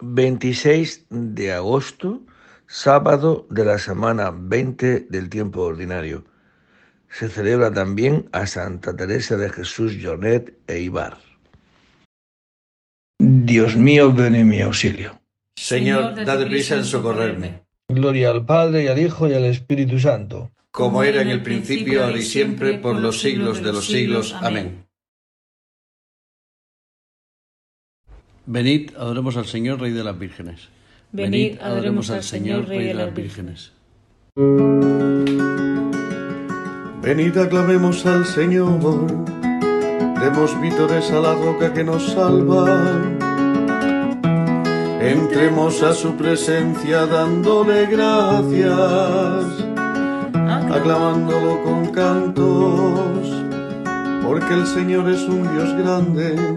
26 de agosto, sábado de la semana 20 del tiempo ordinario. Se celebra también a Santa Teresa de Jesús Jonet e Ibar. Dios mío, ven en mi auxilio. Señor, dad prisa en socorrerme. Gloria al Padre y al Hijo y al Espíritu Santo. Como era en el principio, ahora y siempre, por los siglos de los siglos. Amén. Venid, adoremos al Señor, Rey de las Vírgenes. Venid, adoremos al Señor, Rey de las Vírgenes. Venid, aclamemos al Señor. Demos vítores a la roca que nos salva. Entremos a su presencia dándole gracias, aclamándolo con cantos, porque el Señor es un Dios grande,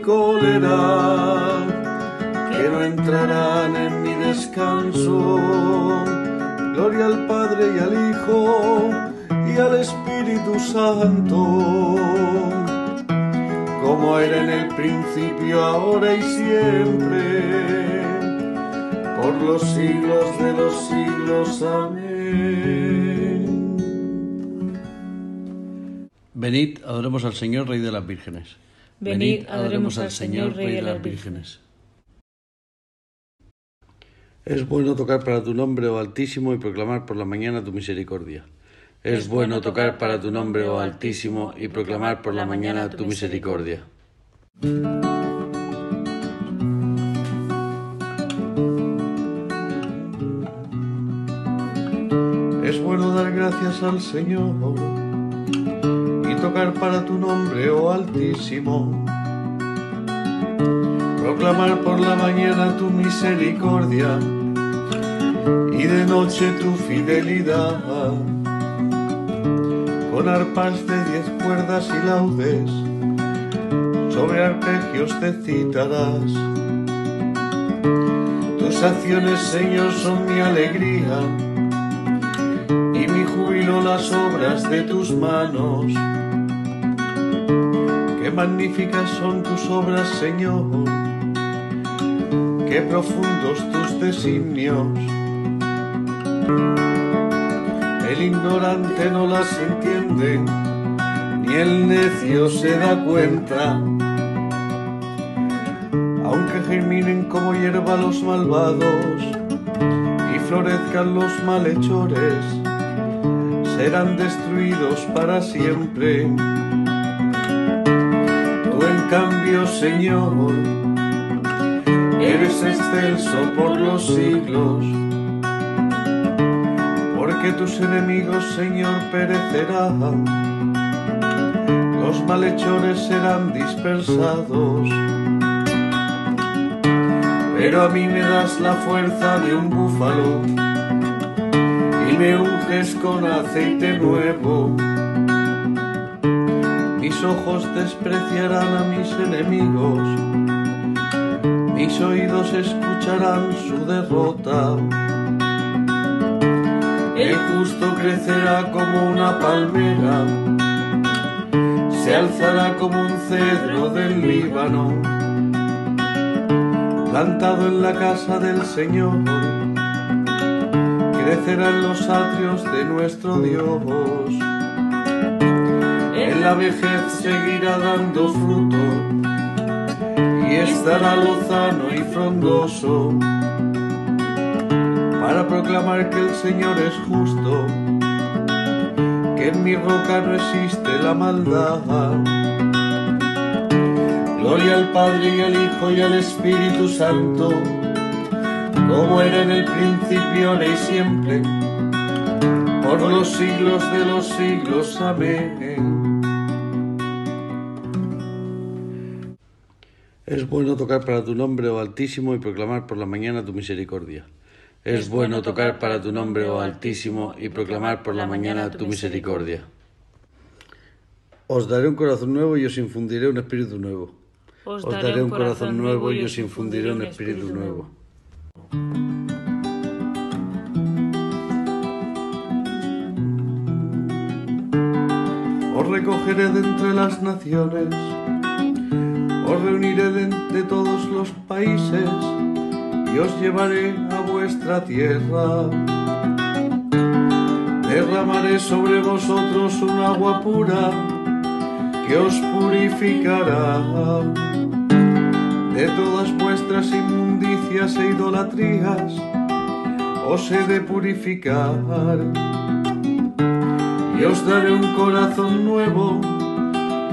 cólera que no entrarán en mi descanso. Gloria al Padre y al Hijo y al Espíritu Santo, como era en el principio, ahora y siempre por los siglos de los siglos. Amén. Venid, adoremos al Señor, Rey de las Vírgenes. Venid, adoremos al Señor, Rey de las Vírgenes. Es bueno tocar para tu nombre, oh Altísimo, y proclamar por la mañana tu misericordia. Es bueno tocar para tu nombre, oh Altísimo, y proclamar por la mañana tu misericordia. Es bueno dar gracias al Señor tocar para tu nombre, oh Altísimo. Proclamar por la mañana tu misericordia y de noche tu fidelidad. Con arpas de diez cuerdas y laudes, sobre arpegios te citarás. Tus acciones, Señor, son mi alegría las obras de tus manos. Magníficas son tus obras, Señor. Qué profundos tus designios. El ignorante no las entiende, ni el necio se da cuenta. Aunque germinen como hierba los malvados y florezcan los malhechores, serán destruidos para siempre. Cambio, Señor, eres excelso por los siglos, porque tus enemigos, Señor, perecerán, los malhechores serán dispersados. Pero a mí me das la fuerza de un búfalo y me unges con aceite nuevo. Mis ojos despreciarán a mis enemigos, mis oídos escucharán su derrota. El justo crecerá como una palmera, se alzará como un cedro del Líbano, plantado en la casa del Señor, crecerá en los atrios de nuestro Dios. La vejez seguirá dando fruto y estará lozano y frondoso para proclamar que el Señor es justo, que en mi roca no existe la maldad. Gloria al Padre y al Hijo y al Espíritu Santo, como era en el principio, ahora y siempre, por los siglos de los siglos. Amén. Es bueno tocar para tu nombre, oh Altísimo, y proclamar por la mañana tu misericordia. Es bueno tocar para tu nombre, oh Altísimo, y proclamar por la mañana tu misericordia. Os daré un corazón nuevo y os infundiré un espíritu nuevo. Os daré un corazón nuevo y os infundiré un espíritu nuevo. Os recogeré de entre las naciones, reuniré de entre todos los países y os llevaré a vuestra tierra. Derramaré sobre vosotros un agua pura que os purificará de todas vuestras inmundicias e idolatrías. Os he de purificar y os daré un corazón nuevo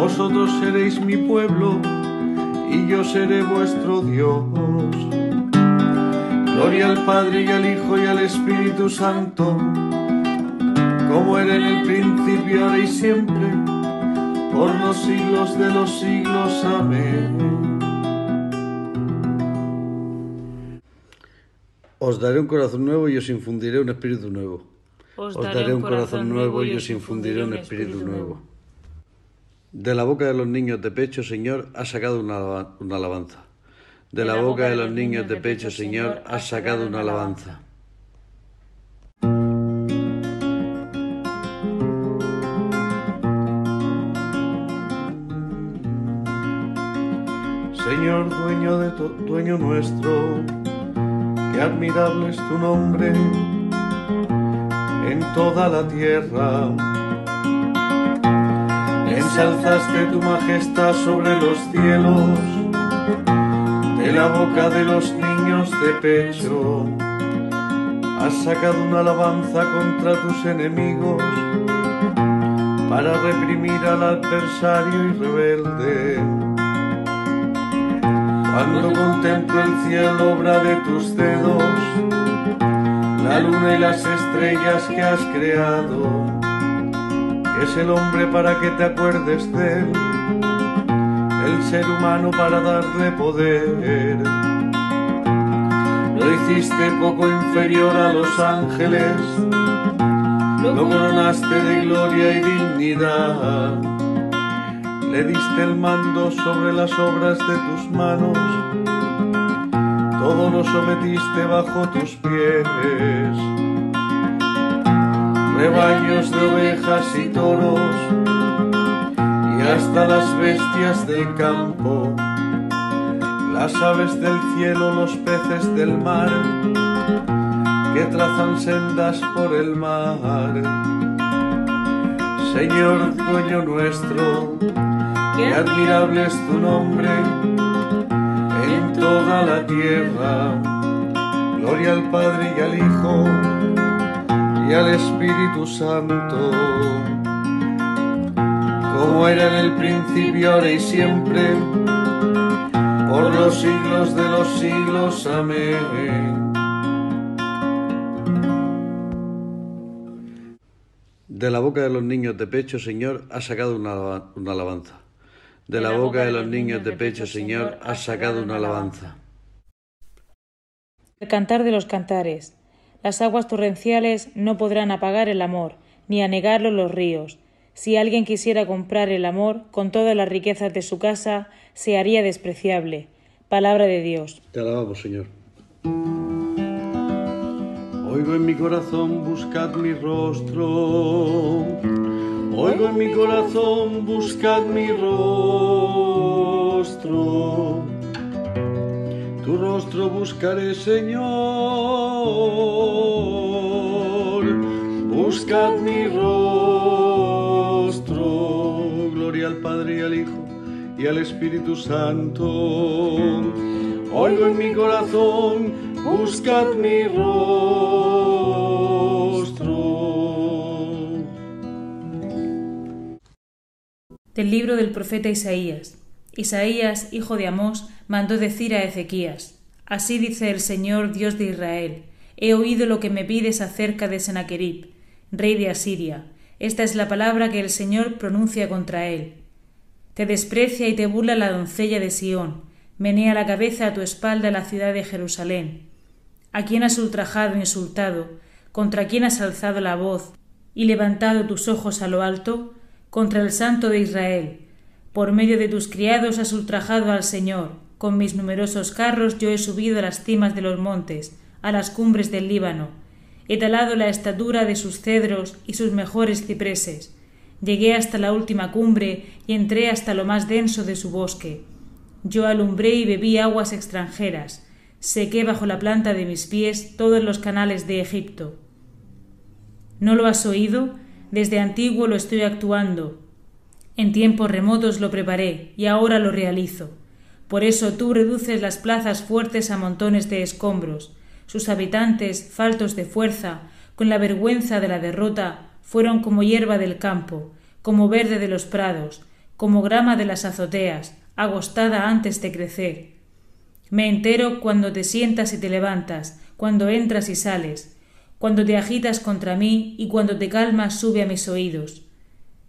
Vosotros seréis mi pueblo y yo seré vuestro Dios. Gloria al Padre y al Hijo y al Espíritu Santo, como era en el principio, ahora y siempre, por los siglos de los siglos. Amén. Os daré un corazón nuevo y os infundiré un espíritu nuevo. Os daré un corazón nuevo y os infundiré un espíritu nuevo. De la boca de los niños de pecho, Señor, has sacado una, alaba- una alabanza. De la boca de los niños de pecho, Señor, has sacado una alabanza. Señor, dueño de to- dueño nuestro, qué admirable es tu nombre en toda la tierra. Ensalzaste tu majestad sobre los cielos, de la boca de los niños de pecho. Has sacado una alabanza contra tus enemigos para reprimir al adversario y rebelde. Cuando contemplo el cielo, obra de tus dedos, la luna y las estrellas que has creado, es el hombre para que te acuerdes de él, el ser humano para darle poder. Lo hiciste poco inferior a los ángeles, lo coronaste de gloria y dignidad. Le diste el mando sobre las obras de tus manos, todo lo sometiste bajo tus pies. Rebaños de ovejas y toros, y hasta las bestias del campo, las aves del cielo, los peces del mar, que trazan sendas por el mar. Señor, dueño nuestro, Qué admirable es tu nombre en toda la tierra. Gloria al Padre y al Hijo y al Espíritu Santo, como era en el principio, ahora y siempre, por los siglos de los siglos. Amén. De la boca de los niños de pecho, Señor, has sacado una, una alabanza. De la boca de los niños de pecho, Señor, has sacado una alabanza. El cantar de los cantares. Las aguas torrenciales no podrán apagar el amor, ni anegarlo los ríos. Si alguien quisiera comprar el amor con todas las riquezas de su casa, se haría despreciable. Palabra de Dios. Te alabamos, Señor. Oigo en mi corazón, buscad mi rostro. Oigo en mi corazón, buscad mi rostro. Tu rostro buscaré, Señor. Buscad mi rostro. Gloria al Padre y al Hijo y al Espíritu Santo. Oigo en mi corazón, buscad mi rostro. Del libro del profeta Isaías. Isaías, hijo de Amós, mandó decir a Ezequías: Así dice el Señor Dios de Israel: He oído lo que me pides acerca de Sennacherib, rey de Asiria. Esta es la palabra que el Señor pronuncia contra él. Te desprecia y te burla la doncella de Sión, menea la cabeza a tu espalda la ciudad de Jerusalén. ¿A quién has ultrajado insultado? ¿Contra quién has alzado la voz y levantado tus ojos a lo alto? Contra el Santo de Israel. Por medio de tus criados has ultrajado al Señor. Con mis numerosos carros yo he subido a las cimas de los montes, a las cumbres del Líbano. He talado la estatura de sus cedros y sus mejores cipreses. Llegué hasta la última cumbre y entré hasta lo más denso de su bosque. Yo alumbré y bebí aguas extranjeras. Sequé bajo la planta de mis pies todos los canales de Egipto. ¿No lo has oído? Desde antiguo lo estoy actuando. En tiempos remotos lo preparé y ahora lo realizo. Por eso tú reduces las plazas fuertes a montones de escombros. Sus habitantes, faltos de fuerza, con la vergüenza de la derrota, fueron como hierba del campo, como verde de los prados, como grama de las azoteas, agostada antes de crecer. Me entero cuando te sientas y te levantas, cuando entras y sales, cuando te agitas contra mí y cuando te calmas sube a mis oídos.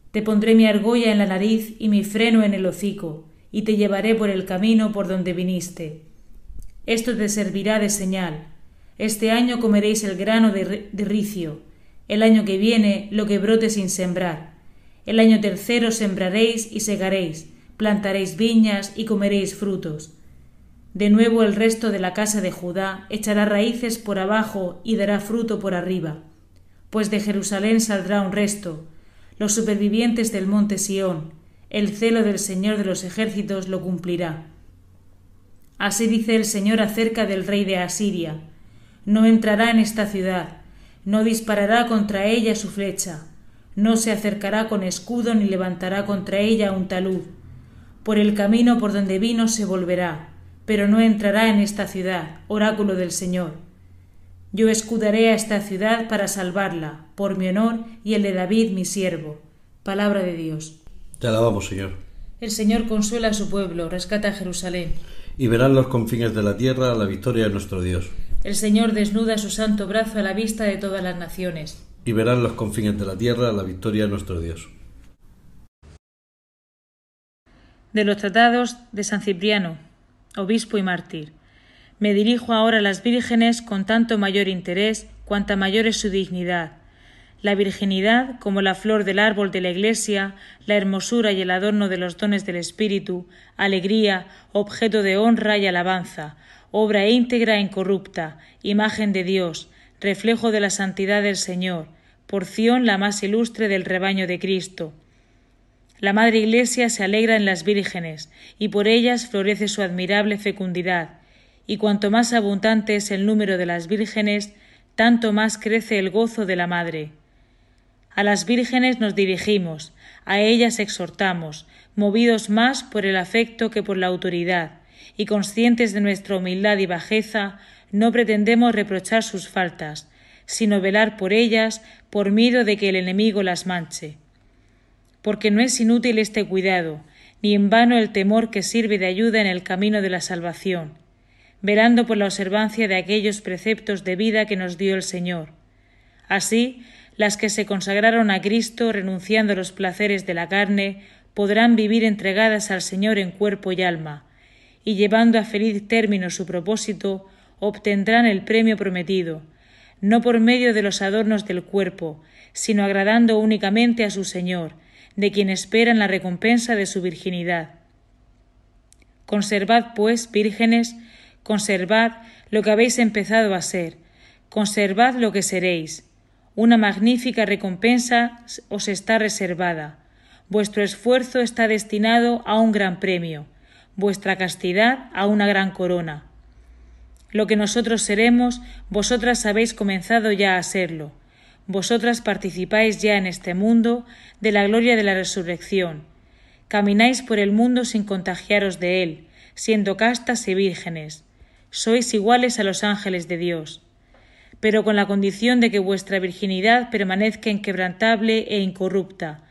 Te pondré mi argolla en la nariz y mi freno en el hocico, y te llevaré por el camino por donde viniste. Esto te servirá de señal. Este año comeréis el grano de, ricio, el año que viene lo que brote sin sembrar. El año tercero sembraréis y segaréis, plantaréis viñas y comeréis frutos. De nuevo el resto de la casa de Judá echará raíces por abajo y dará fruto por arriba. Pues de Jerusalén saldrá un resto, los supervivientes del monte Sión, el celo del Señor de los ejércitos lo cumplirá. Así dice el Señor acerca del rey de Asiria. No entrará en esta ciudad, no disparará contra ella su flecha, no se acercará con escudo ni levantará contra ella un talud. Por el camino por donde vino se volverá, pero no entrará en esta ciudad, oráculo del Señor. Yo escudaré a esta ciudad para salvarla, por mi honor y el de David mi siervo. Palabra de Dios. Te alabamos, Señor. El Señor consuela a su pueblo, rescata a Jerusalén. Y verán los confines de la tierra la victoria de nuestro Dios. El Señor desnuda su santo brazo a la vista de todas las naciones. Y verán los confines de la tierra la victoria de nuestro Dios. De los tratados de San Cipriano, obispo y mártir. Me dirijo ahora a las vírgenes con tanto mayor interés cuanta mayor es su dignidad. La virginidad, como la flor del árbol de la Iglesia, la hermosura y el adorno de los dones del Espíritu, alegría, objeto de honra y alabanza, obra íntegra e incorrupta, imagen de Dios, reflejo de la santidad del Señor, porción la más ilustre del rebaño de Cristo. La Madre Iglesia se alegra en las vírgenes, y por ellas florece su admirable fecundidad, y cuanto más abundante es el número de las vírgenes, tanto más crece el gozo de la Madre. A las vírgenes nos dirigimos, a ellas exhortamos, movidos más por el afecto que por la autoridad, y conscientes de nuestra humildad y bajeza, no pretendemos reprochar sus faltas, sino velar por ellas por miedo de que el enemigo las manche. Porque no es inútil este cuidado, ni en vano el temor que sirve de ayuda en el camino de la salvación, velando por la observancia de aquellos preceptos de vida que nos dio el Señor. Así, las que se consagraron a Cristo renunciando a los placeres de la carne, podrán vivir entregadas al Señor en cuerpo y alma, y llevando a feliz término su propósito, obtendrán el premio prometido, no por medio de los adornos del cuerpo, sino agradando únicamente a su Señor, de quien esperan la recompensa de su virginidad. Conservad, pues, vírgenes, conservad lo que habéis empezado a ser, conservad lo que seréis. Una magnífica recompensa os está reservada. Vuestro esfuerzo está destinado a un gran premio, vuestra castidad a una gran corona. Lo que nosotros seremos, vosotras habéis comenzado ya a serlo. Vosotras participáis ya en este mundo de la gloria de la resurrección. Camináis por el mundo sin contagiaros de él, siendo castas y vírgenes. Sois iguales a los ángeles de Dios pero con la condición de que vuestra virginidad permanezca inquebrantable e incorrupta,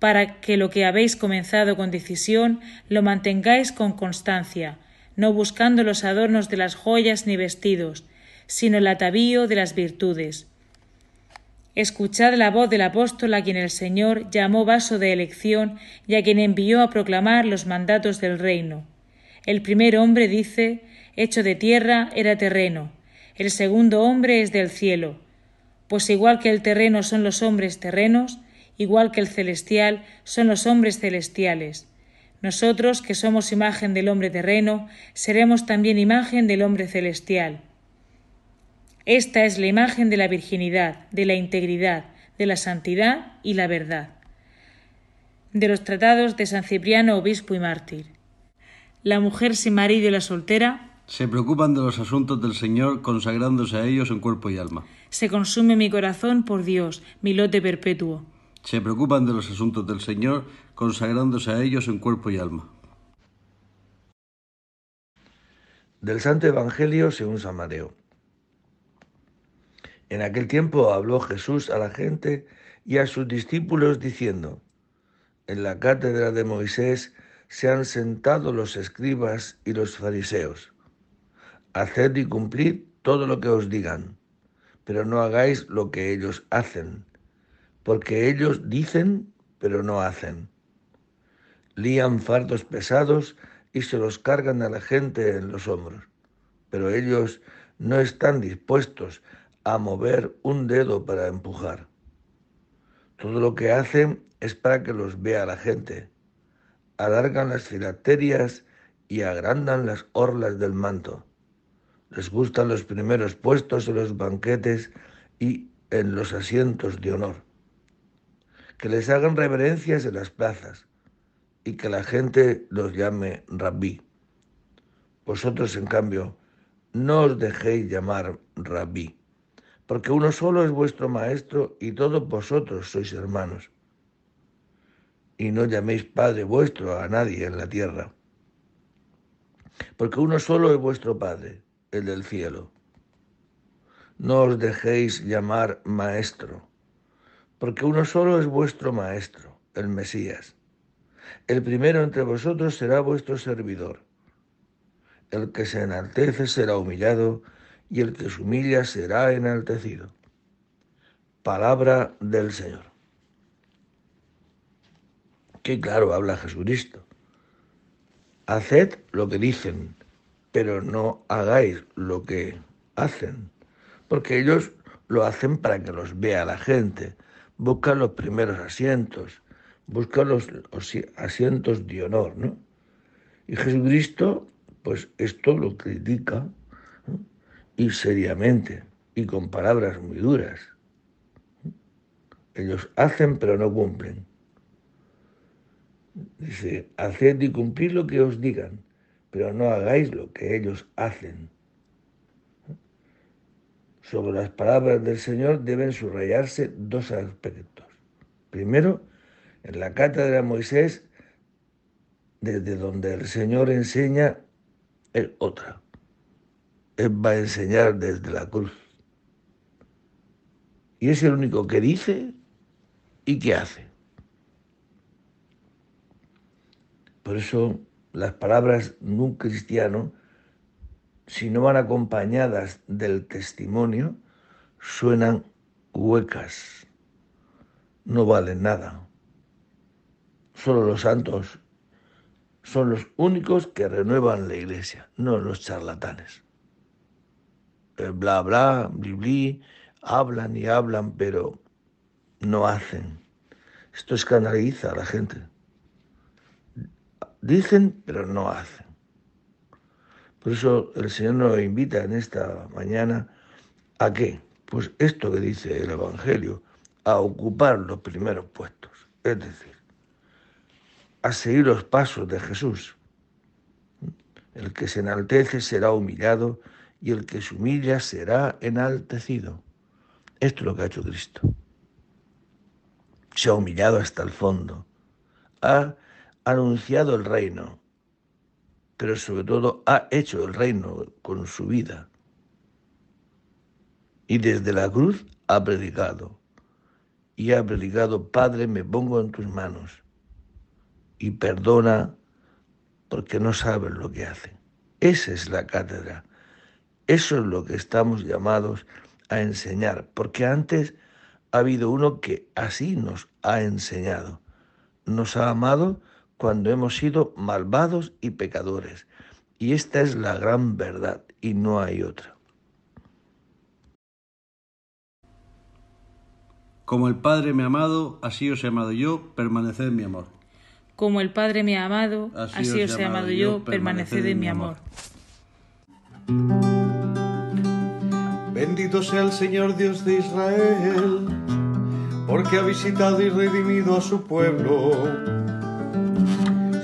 para que lo que habéis comenzado con decisión lo mantengáis con constancia, no buscando los adornos de las joyas ni vestidos, sino el atavío de las virtudes. Escuchad la voz del apóstol a quien el Señor llamó vaso de elección y a quien envió a proclamar los mandatos del reino. El primer hombre dice, hecho de tierra, era terreno, el segundo hombre es del cielo, pues igual que el terreno son los hombres terrenos, igual que el celestial son los hombres celestiales. Nosotros, que somos imagen del hombre terreno, seremos también imagen del hombre celestial. Esta es la imagen de la virginidad, de la integridad, de la santidad y la verdad. De los tratados de San Cipriano, obispo y mártir. La mujer sin marido y la soltera se preocupan de los asuntos del Señor, consagrándose a ellos en cuerpo y alma. Se consume mi corazón por Dios, mi lote perpetuo. Se preocupan de los asuntos del Señor, consagrándose a ellos en cuerpo y alma. Del Santo Evangelio según San Mateo. En aquel tiempo habló Jesús a la gente y a sus discípulos diciendo, En la cátedra de Moisés se han sentado los escribas y los fariseos. Haced y cumplid todo lo que os digan, pero no hagáis lo que ellos hacen, porque ellos dicen, pero no hacen. Lían fardos pesados y se los cargan a la gente en los hombros, pero ellos no están dispuestos a mover un dedo para empujar. Todo lo que hacen es para que los vea la gente. Alargan las filacterias y agrandan las orlas del manto les gustan los primeros puestos en los banquetes y en los asientos de honor. Que les hagan reverencias en las plazas y que la gente los llame rabí. Vosotros, en cambio, no os dejéis llamar rabí, porque uno solo es vuestro maestro y todos vosotros sois hermanos. Y no llaméis Padre vuestro a nadie en la tierra, porque uno solo es vuestro Padre, el del cielo. No os dejéis llamar maestro, porque uno solo es vuestro maestro, el Mesías. El primero entre vosotros será vuestro servidor. El que se enaltece será humillado, y el que se humilla será enaltecido. Palabra del Señor. Qué claro habla Jesucristo. Haced lo que dicen, pero no hagáis lo que hacen, porque ellos lo hacen para que los vea la gente, buscan los primeros asientos, buscan los, asientos de honor, ¿no? Y Jesucristo, pues esto lo critica y seriamente y con palabras muy duras. Ellos hacen pero no cumplen. Dice, haced y cumplid lo que os digan pero no hagáis lo que ellos hacen. Sobre las palabras del Señor deben subrayarse dos aspectos. Primero, en la cátedra de Moisés, desde donde el Señor enseña, es otra. Él va a enseñar desde la cruz. Y es el único que dice y que hace. Por eso las palabras de un cristiano, si no van acompañadas del testimonio, suenan huecas, no valen nada. Solo los santos son los únicos que renuevan la iglesia, no los charlatanes. Bla bla, bli hablan y hablan, pero no hacen. Esto escandaliza a la gente. Dicen, pero no hacen. Por eso el Señor nos invita en esta mañana a qué? Pues esto que dice el Evangelio, a ocupar los primeros puestos. Es decir, a seguir los pasos de Jesús. El que se enaltece será humillado y el que se humilla será enaltecido. Esto es lo que ha hecho Cristo. Se ha humillado hasta el fondo. Ha anunciado el reino, pero sobre todo ha hecho el reino con su vida. Y desde la cruz ha predicado. Y ha predicado, Padre, me pongo en tus manos y perdona porque no saben lo que hacen. Esa es la cátedra. Eso es lo que estamos llamados a enseñar, porque antes ha habido uno que así nos ha enseñado. Nos ha amado cuando hemos sido malvados y pecadores. Y esta es la gran verdad y no hay otra. Como el Padre me ha amado, así os he amado yo, permaneced en mi amor. Como el Padre me ha amado, así, os he amado yo, permaneced en mi amor. Bendito sea el Señor Dios de Israel, porque ha visitado y redimido a su pueblo,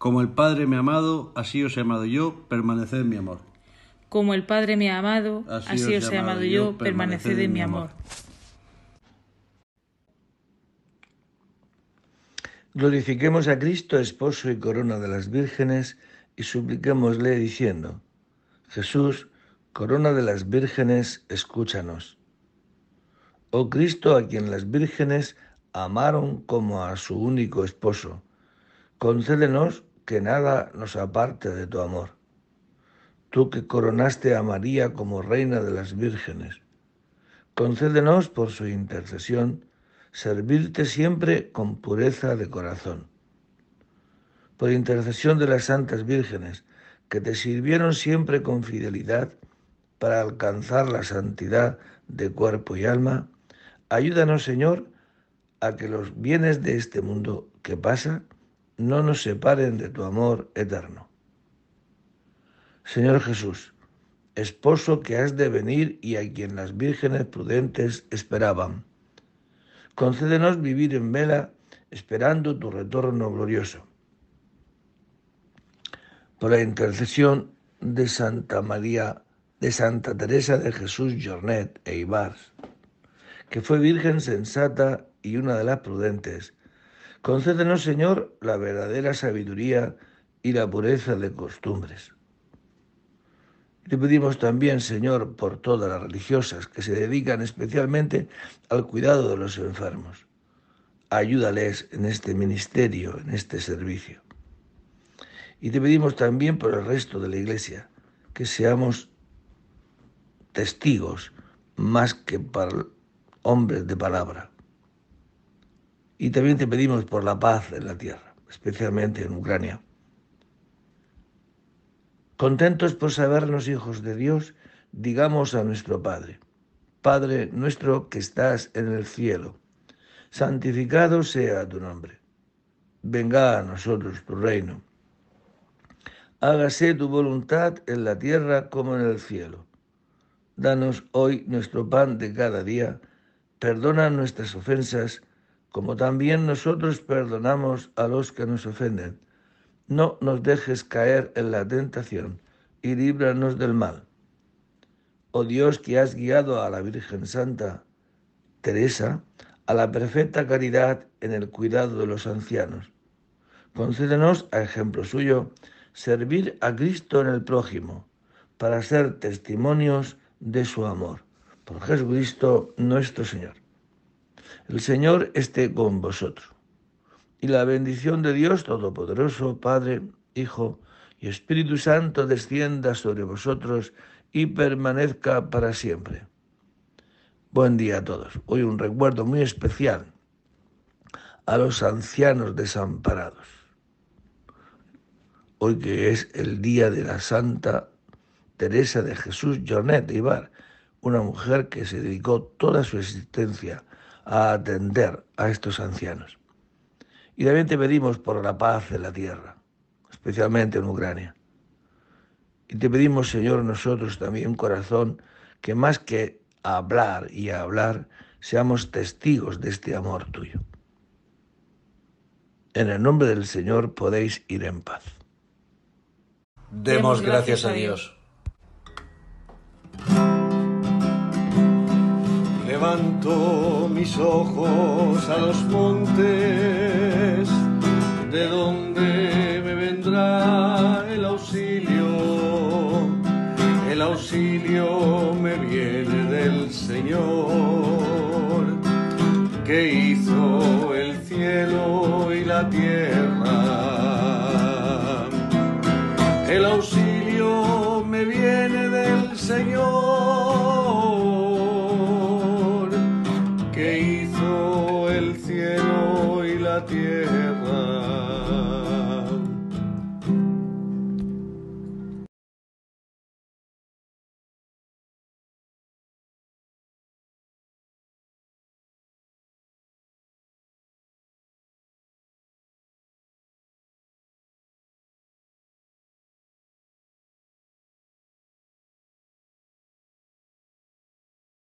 Como el Padre me ha amado, así os he amado yo, permaneced en mi amor. Como el Padre me ha amado, así, os he amado yo, permaneced en mi amor. Glorifiquemos a Cristo, esposo y corona de las vírgenes, y supliquémosle diciendo, Jesús, corona de las vírgenes, escúchanos. Oh Cristo, a quien las vírgenes amaron como a su único esposo, concédenos que nada nos aparte de tu amor. Tú que coronaste a María como reina de las vírgenes, concédenos por su intercesión servirte siempre con pureza de corazón. Por intercesión de las santas vírgenes, que te sirvieron siempre con fidelidad para alcanzar la santidad de cuerpo y alma, ayúdanos, Señor, a que los bienes de este mundo que pasa no nos separen de tu amor eterno. Señor Jesús, esposo que has de venir y a quien las vírgenes prudentes esperaban, Concédenos vivir en vela esperando tu retorno glorioso. Por la intercesión de Santa María, de Santa Teresa de Jesús Jornet e Ibars, que fue virgen sensata y una de las prudentes, concédenos, Señor, la verdadera sabiduría y la pureza de costumbres. Te pedimos también, Señor, por todas las religiosas que se dedican especialmente al cuidado de los enfermos. Ayúdales en este ministerio, en este servicio. Y te pedimos también por el resto de la Iglesia, que seamos testigos más que para hombres de palabra. Y también te pedimos por la paz en la tierra, especialmente en Ucrania. Contentos por sabernos hijos de Dios, digamos a nuestro Padre, Padre nuestro que estás en el cielo, santificado sea tu nombre. Venga a nosotros tu reino. Hágase tu voluntad en la tierra como en el cielo. Danos hoy nuestro pan de cada día. Perdona nuestras ofensas, como también nosotros perdonamos a los que nos ofenden no nos dejes caer en la tentación y líbranos del mal. Oh Dios que has guiado a la Virgen Santa Teresa a la perfecta caridad en el cuidado de los ancianos. Concédenos, a ejemplo suyo, servir a Cristo en el prójimo, para ser testimonios de su amor. Por Jesucristo nuestro Señor. El Señor esté con vosotros y la bendición de Dios Todopoderoso, Padre, Hijo y Espíritu Santo descienda sobre vosotros y permanezca para siempre. Buen día a todos. Hoy un recuerdo muy especial a los ancianos desamparados. Hoy que es el día de la Santa Teresa de Jesús Jornet Ibar, una mujer que se dedicó toda su existencia a atender a estos ancianos. Y también te pedimos por la paz en la tierra, especialmente en Ucrania. Y te pedimos, Señor, nosotros también un corazón que más que hablar y hablar, seamos testigos de este amor tuyo. En el nombre del Señor podéis ir en paz. Demos gracias a Dios. Levanto mis ojos a los montes, de donde me vendrá el auxilio. El auxilio me viene del Señor, que hizo el cielo y la tierra.